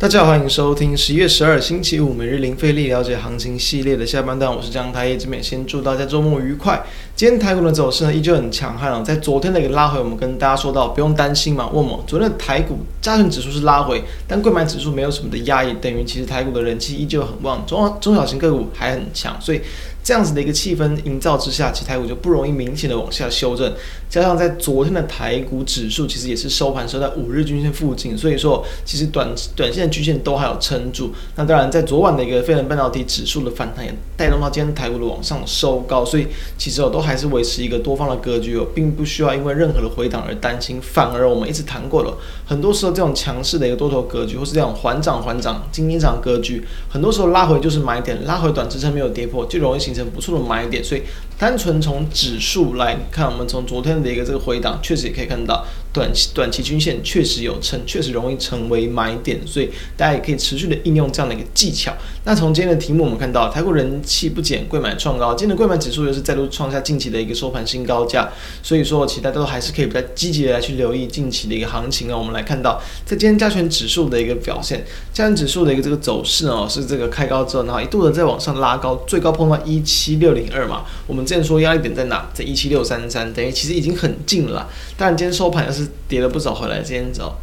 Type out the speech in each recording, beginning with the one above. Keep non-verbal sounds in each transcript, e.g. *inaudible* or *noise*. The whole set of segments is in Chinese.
大家好，欢迎收听十一月十二星期五每日零费力了解行情系列的下半段，我是江台叶之美，先祝大家周末愉快。今天台股的走势呢依旧很强悍哦，在昨天的一个拉回，我们跟大家说到不用担心嘛，问我昨天的台股加权指数是拉回，但柜买指数没有什么的压抑，等于其实台股的人气依旧很旺，中中小型个股还很强，所以。这样子的一个气氛营造之下，其实台股就不容易明显的往下修正。加上在昨天的台股指数其实也是收盘收在五日均线附近，所以说其实短短线的均线都还有撑住。那当然，在昨晚的一个费城半导体指数的反弹也带动到今天台股的往上收高，所以其实哦都还是维持一个多方的格局哦，并不需要因为任何的回档而担心。反而我们一直谈过了，很多时候这种强势的一个多头格局，或是这种缓涨缓涨、金金涨格局，很多时候拉回就是买点，拉回短支撑没有跌破，就容易形成。不错的买点，所以单纯从指数来看，我们从昨天的一个这个回档，确实也可以看到短期短期均线确实有撑，确实容易成为买点，所以大家也可以持续的应用这样的一个技巧。那从今天的题目，我们看到台股人气不减，柜买创高，今天的柜买指数又是再度创下近期的一个收盘新高价，所以说其他都还是可以比较积极的来去留意近期的一个行情啊。我们来看到在今天加权指数的一个表现，加权指数的一个这个走势哦，是这个开高之后，然后一度的在往上拉高，最高碰到一七六零二嘛，我们之前说压力点在哪，在一七六三三，等于其实已经很近了。但今天收盘又是跌了不少回来，今天早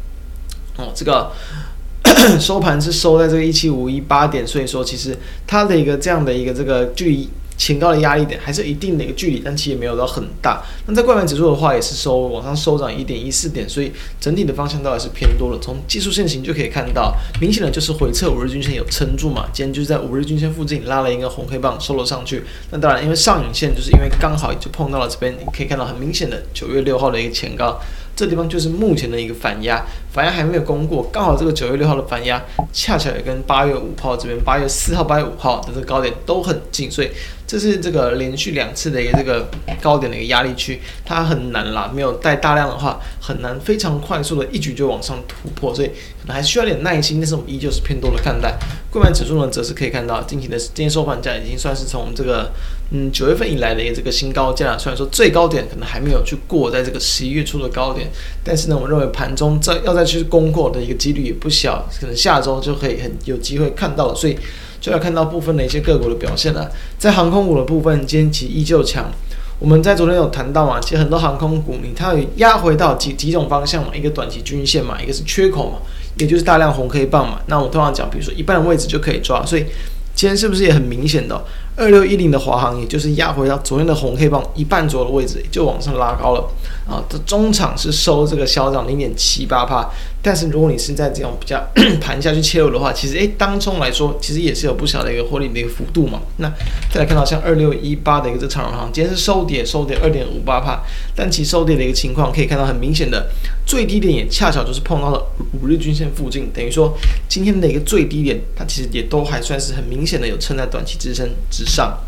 *coughs* 哦，这个 *coughs* 收盘是收在这个一七五一八点，所以说其实它的一个这样的一个这个距离。前高的压力点还是一定的一个距离，但其实也没有到很大。那在柜买指数的话，也是收往上收涨一点一四点，所以整体的方向倒还是偏多了。从技术线型就可以看到，明显的就是回撤五日均线有撑住嘛。今天就是在五日均线附近拉了一个红黑棒收了上去。那当然，因为上影线就是因为刚好就碰到了这边，你可以看到很明显的九月六号的一个前高。这地方就是目前的一个反压，反压还没有攻过，刚好这个九月六号的反压，恰巧也跟八月五号这边八月四号、八月五号的这个高点都很近，所以这是这个连续两次的一个这个高点的一个压力区，它很难啦，没有带大量的话，很难非常快速的一举就往上突破，所以可能还需要点耐心。但是我们依旧是偏多的看待。柜买指数呢，则是可以看到近期的今天收盘价已经算是从这个嗯九月份以来的一个这个新高价，虽然说最高点可能还没有去过在这个十一月初的高点。但是呢，我认为盘中在要在去攻过的一个几率也不小，可能下周就可以很有机会看到了，所以就要看到部分的一些个股的表现了。在航空股的部分，今天其实依旧强。我们在昨天有谈到嘛，其实很多航空股，你它有压回到几几种方向嘛，一个短期均线嘛，一个是缺口嘛，也就是大量红黑棒嘛。那我通常讲，比如说一半的位置就可以抓，所以今天是不是也很明显的？二六一零的华航，也就是压回到昨天的红黑棒一半左右的位置，就往上拉高了啊。这中场是收这个小涨零点七八帕，但是如果你是在这种比较 *clears throat* 盘下去切入的话，其实诶，当中来说，其实也是有不小的一个获利的一个幅度嘛。那再来看到像二六一八的一个这长荣航，今天是收跌，收跌二点五八帕，但其收跌的一个情况可以看到很明显的最低点也恰巧就是碰到了五日均线附近，等于说今天的一个最低点，它其实也都还算是很明显的有撑在短期支撑上。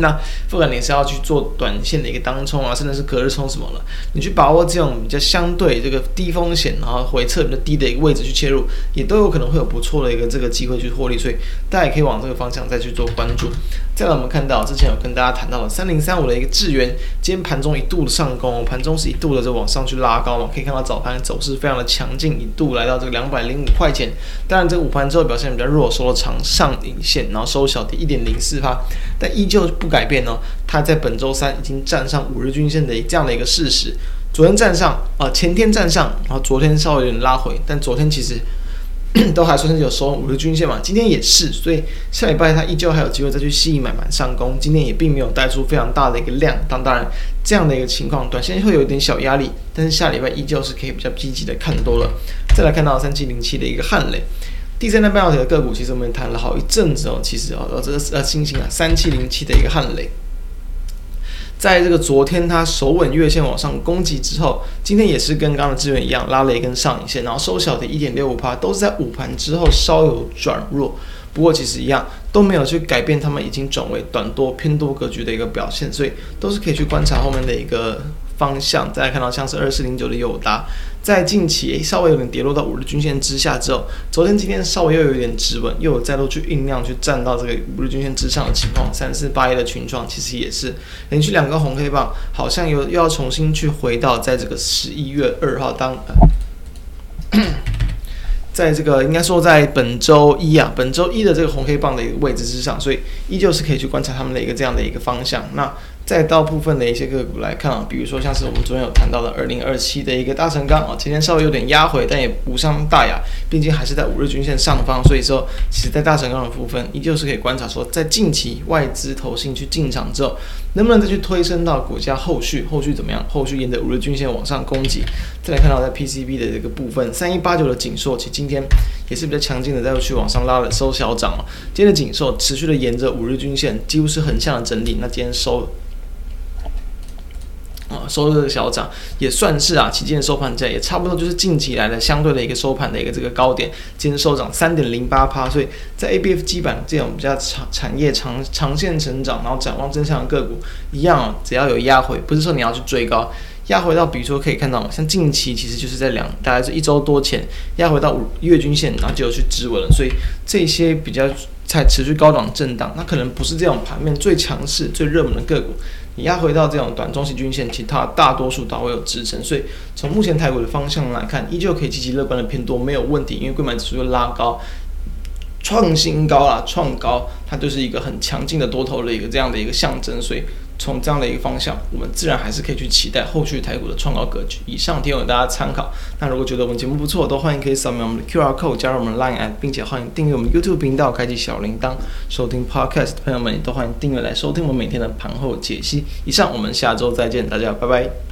那不管你是要去做短线的一个当冲啊，甚至是隔日冲什么了，你去把握这种比较相对这个低风险，然后回撤比较低的一个位置去切入，也都有可能会有不错的一个这个机会去获利，所以大家也可以往这个方向再去做关注。再来，我们看到之前有跟大家谈到了三零三五的一个智原，今天盘中一度的上攻，盘中是一度的就往上去拉高嘛，可以看到早盘走势非常的强劲，一度来到这个两百零五块钱。当然，这个午盘之后表现比较弱，收了长上影线，然后收小跌一点零四趴，但依旧不改变哦。它在本周三已经站上五日均线的这样的一个事实，昨天站上啊、前天站上，然后昨天稍微有点拉回，但昨天其实。*clears throat* 都还算是有收五日均线嘛，今天也是，所以下礼拜它依旧还有机会再去吸引买盘上攻。今天也并没有带出非常大的一个量，当当然这样的一个情况，短线会有一点小压力，但是下礼拜依旧是可以比较积极的看多了。再来看到三七零七的一个汉雷，第三代半导体的个股，其实我们谈了好一阵子哦，其实哦，这个呃星星啊，三七零七的一个汉雷。在这个昨天它首稳月线往上攻击之后，今天也是跟刚刚的资源一样拉了一根上影线，然后收小的一点六五趴，都是在午盘之后稍有转弱，不过其实一样都没有去改变他们已经转为短多偏多格局的一个表现，所以都是可以去观察后面的一个。方向，大家看到像是二四零九的友达，在近期稍微有点跌落到五日均线之下之后，昨天今天稍微又有一点止稳，又有再度去酝酿去站到这个五日均线之上的情况。三四八一的群创其实也是连续两个红黑棒，好像又又要重新去回到在这个十一月二号当。*coughs* 在这个应该说在本周一啊，本周一的这个红黑棒的一个位置之上，所以依旧是可以去观察他们的一个这样的一个方向。那再到部分的一些个股来看啊，比如说像是我们昨天有谈到的二零二七的一个大成钢啊，今天稍微有点压回，但也无伤大雅，毕竟还是在五日均线上方，所以说其实在大成钢的部分依旧是可以观察说，在近期外资投信去进场之后，能不能再去推升到股价后续后续怎么样？后续沿着五日均线往上攻击。再来看到在 PCB 的这个部分，三一八九的景硕，其实今天也是比较强劲的，再去往上拉了收小涨哦。今天的景硕持续的沿着五日均线，几乎是横向的整理，那今天收。啊，收这个小涨也算是啊，期间的收盘价也差不多就是近期来的相对的一个收盘的一个这个高点，今天收涨三点零八趴，所以在 ABF 基板这种比较长产业长长线成长，然后展望真相的个股一样，只要有压回，不是说你要去追高，压回到比如说可以看到像近期其实就是在两大概是一周多前压回到五月均线，然后就有去止稳了，所以这些比较在持续高档震荡，那可能不是这种盘面最强势、最热门的个股。你压回到这种短中期均线，其他大多数都会有支撑，所以从目前台股的方向来看，依旧可以积极乐观的偏多，没有问题。因为贵买指数又拉高，创新高啊，创高，它就是一个很强劲的多头的一个这样的一个象征，所以。从这样的一个方向，我们自然还是可以去期待后续台股的创高格局。以上提供给大家参考。那如果觉得我们节目不错，都欢迎可以扫描我们的 QR code 加入我们的 Line app，并且欢迎订阅我们 YouTube 频道，开启小铃铛，收听 Podcast 的朋友们也都欢迎订阅来收听我们每天的盘后解析。以上，我们下周再见，大家拜拜。